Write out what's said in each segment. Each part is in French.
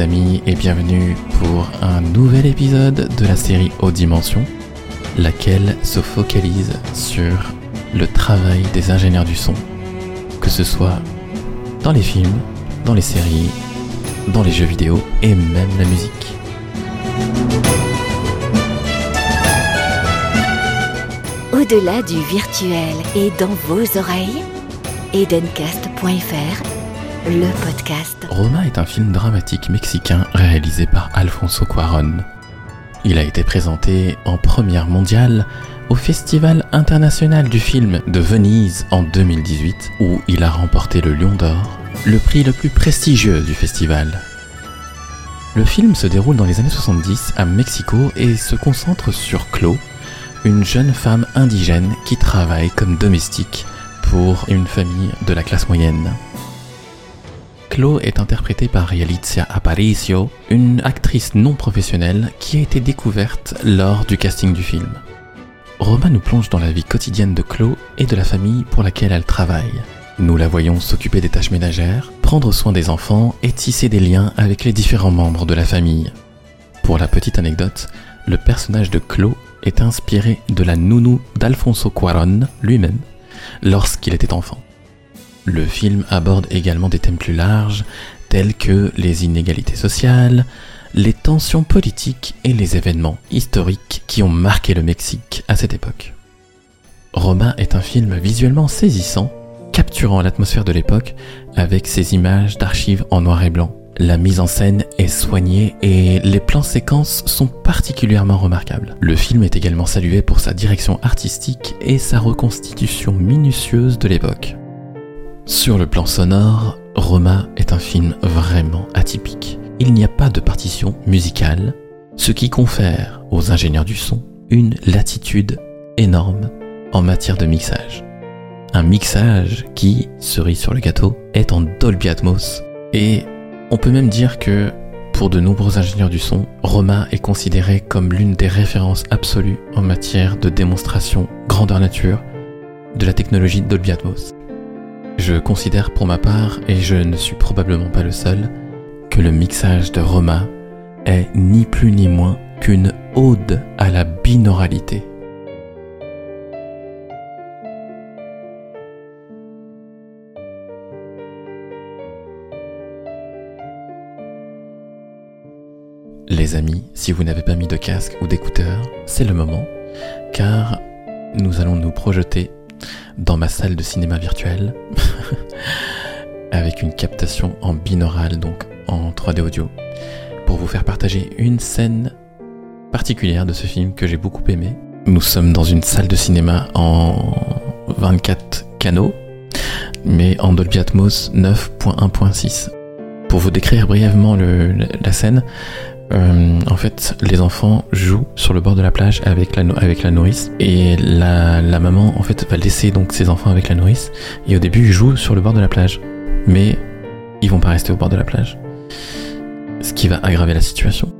Amis et bienvenue pour un nouvel épisode de la série Haute Dimension, laquelle se focalise sur le travail des ingénieurs du son, que ce soit dans les films, dans les séries, dans les jeux vidéo et même la musique. Au-delà du virtuel et dans vos oreilles, edencast.fr, le podcast. Roma est un film dramatique mexicain réalisé par Alfonso Cuaron. Il a été présenté en première mondiale au Festival international du film de Venise en 2018, où il a remporté le Lion d'Or, le prix le plus prestigieux du festival. Le film se déroule dans les années 70 à Mexico et se concentre sur Chloe, une jeune femme indigène qui travaille comme domestique pour une famille de la classe moyenne. Chloe est interprétée par Yalitza Aparicio, une actrice non professionnelle qui a été découverte lors du casting du film. Roma nous plonge dans la vie quotidienne de Chloe et de la famille pour laquelle elle travaille. Nous la voyons s'occuper des tâches ménagères, prendre soin des enfants et tisser des liens avec les différents membres de la famille. Pour la petite anecdote, le personnage de Chloe est inspiré de la nounou d'Alfonso Cuaron lui-même lorsqu'il était enfant. Le film aborde également des thèmes plus larges tels que les inégalités sociales, les tensions politiques et les événements historiques qui ont marqué le Mexique à cette époque. Roma est un film visuellement saisissant, capturant l'atmosphère de l'époque avec ses images d'archives en noir et blanc. La mise en scène est soignée et les plans séquences sont particulièrement remarquables. Le film est également salué pour sa direction artistique et sa reconstitution minutieuse de l'époque. Sur le plan sonore, Roma est un film vraiment atypique. Il n'y a pas de partition musicale, ce qui confère aux ingénieurs du son une latitude énorme en matière de mixage. Un mixage qui, cerise sur le gâteau, est en Dolby Atmos et on peut même dire que pour de nombreux ingénieurs du son, Roma est considéré comme l'une des références absolues en matière de démonstration grandeur nature de la technologie Dolby Atmos. Je considère pour ma part, et je ne suis probablement pas le seul, que le mixage de Roma est ni plus ni moins qu'une ode à la binauralité. Les amis, si vous n'avez pas mis de casque ou d'écouteurs, c'est le moment, car nous allons nous projeter dans ma salle de cinéma virtuelle avec une captation en binaural, donc en 3D audio, pour vous faire partager une scène particulière de ce film que j'ai beaucoup aimé. Nous sommes dans une salle de cinéma en 24 canaux, mais en Dolby Atmos 9.1.6. Pour vous décrire brièvement la scène, euh, en fait, les enfants jouent sur le bord de la plage avec la, nourrice. Et la, la, maman en fait va laisser donc ses enfants avec la nourrice. Et au début ils jouent sur le bord de la plage, mais ils vont pas rester au bord de la plage, ce qui va aggraver la situation.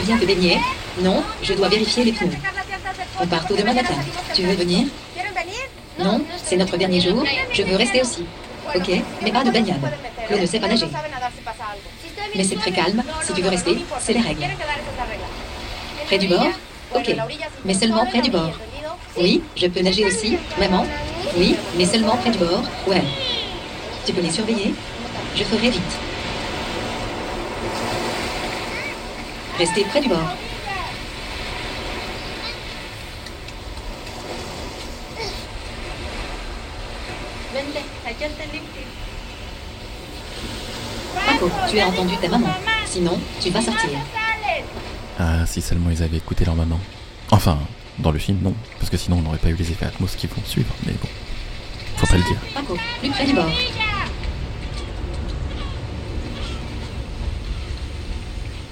Tu viens te baigner Non, je dois vérifier les pneus. On part tôt demain matin. Tu veux venir? Non, c'est notre dernier jour. Je veux rester aussi. Ok, mais pas de baignade. Claude ne sait pas nager. Mais c'est très calme. Si tu veux rester, c'est les règles. Près du bord? Ok, mais seulement près du bord. Oui, je peux nager aussi. Maman Oui, mais seulement près du bord. Ouais. Tu peux les surveiller? Je ferai vite. Restez près du bord. Paco, tu as entendu ta maman. Sinon, tu vas sortir. Ah, si seulement ils avaient écouté leur maman. Enfin, dans le film, non, parce que sinon on n'aurait pas eu les effets Atmos qui vont suivre, mais bon, faut pas le dire. Paco, plus près du bord.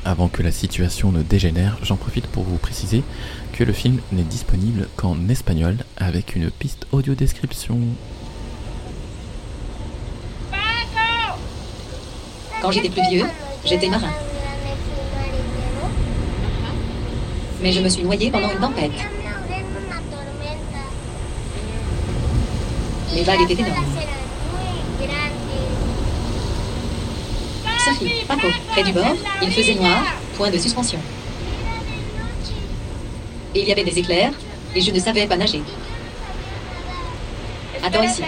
Avant que la situation ne dégénère, j'en profite pour vous préciser que le film n'est disponible qu'en espagnol avec une piste audio description. Quand j'étais plus vieux, j'étais marin. Mais je me suis noyé pendant une tempête. Les vagues étaient énormes. Sophie, Paco, près du bord, il faisait noir, point de suspension. Et il y avait des éclairs, et je ne savais pas nager. Attends ici.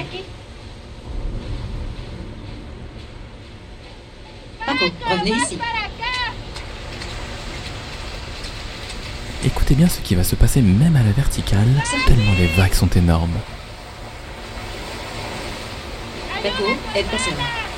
Paco, revenez ici. Écoutez bien ce qui va se passer même à la verticale, tellement les vagues sont énormes. Paco, aide ta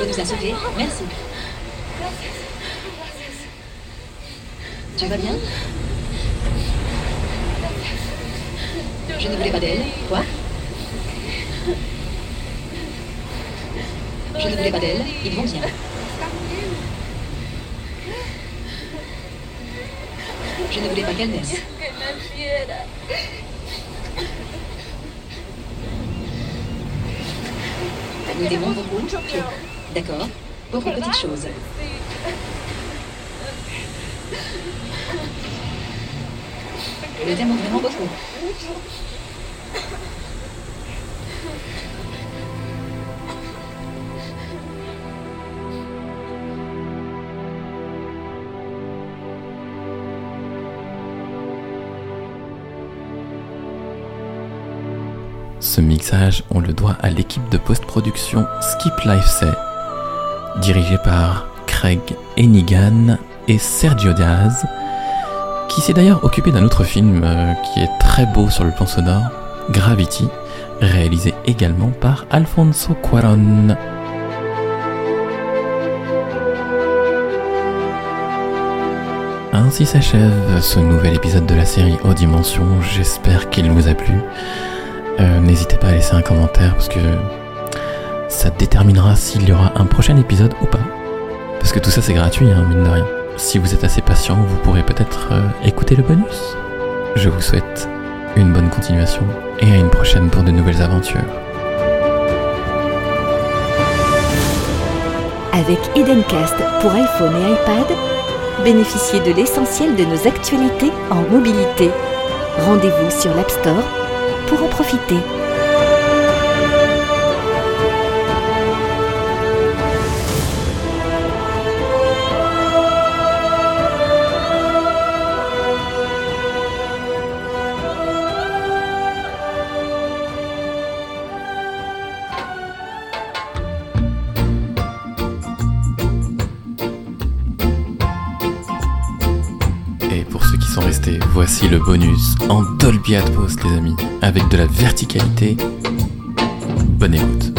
Merci. Tu vas bien? Je ne voulais pas d'elle. Quoi Je ne voulais pas d'elle. Ils vont bien. Je ne voulais pas qu'elle naisse. Nous t'aimons beaucoup. D'accord. Pauvre petite chose. Nous t'aimons vraiment beaucoup. Ce mixage, on le doit à l'équipe de post-production Skip Life Say, dirigée par Craig Enigan et Sergio Diaz, qui s'est d'ailleurs occupé d'un autre film euh, qui est très beau sur le plan sonore, Gravity, réalisé également par Alfonso Cuaron. Ainsi s'achève ce nouvel épisode de la série Haute Dimension, j'espère qu'il vous a plu. Euh, N'hésitez pas à laisser un commentaire parce que ça déterminera s'il y aura un prochain épisode ou pas. Parce que tout ça c'est gratuit, hein, mine de rien. Si vous êtes assez patient, vous pourrez peut-être euh, écouter le bonus. Je vous souhaite une bonne continuation et à une prochaine pour de nouvelles aventures. Avec Edencast pour iPhone et iPad, bénéficiez de l'essentiel de nos actualités en mobilité. Rendez-vous sur l'App Store pour en profiter. Voici le bonus en Dolby Atmos, les amis, avec de la verticalité. Bonne écoute.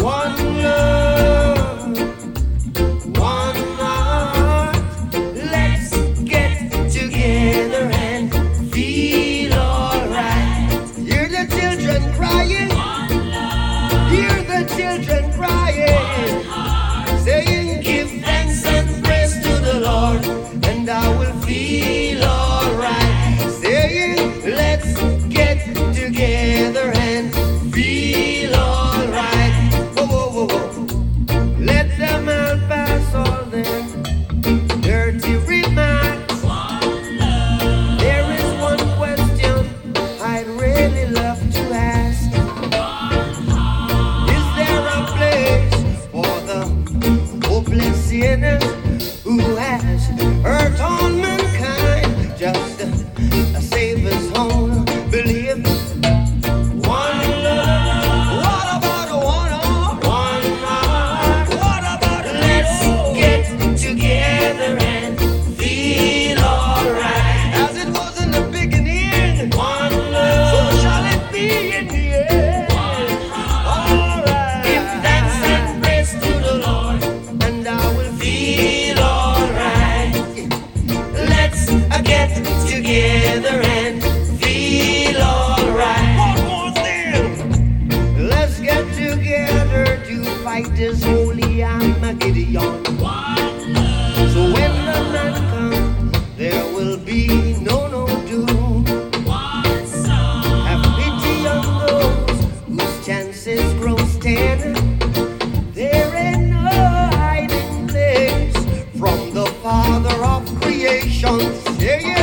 savors home. together and feel alright. One more thing, Let's get together to fight this holy Armageddon. So when the night comes, there will be no no doom. Have pity on those whose chances grow ten. There ain't no hiding place from the Father of creation. Yeah, yeah.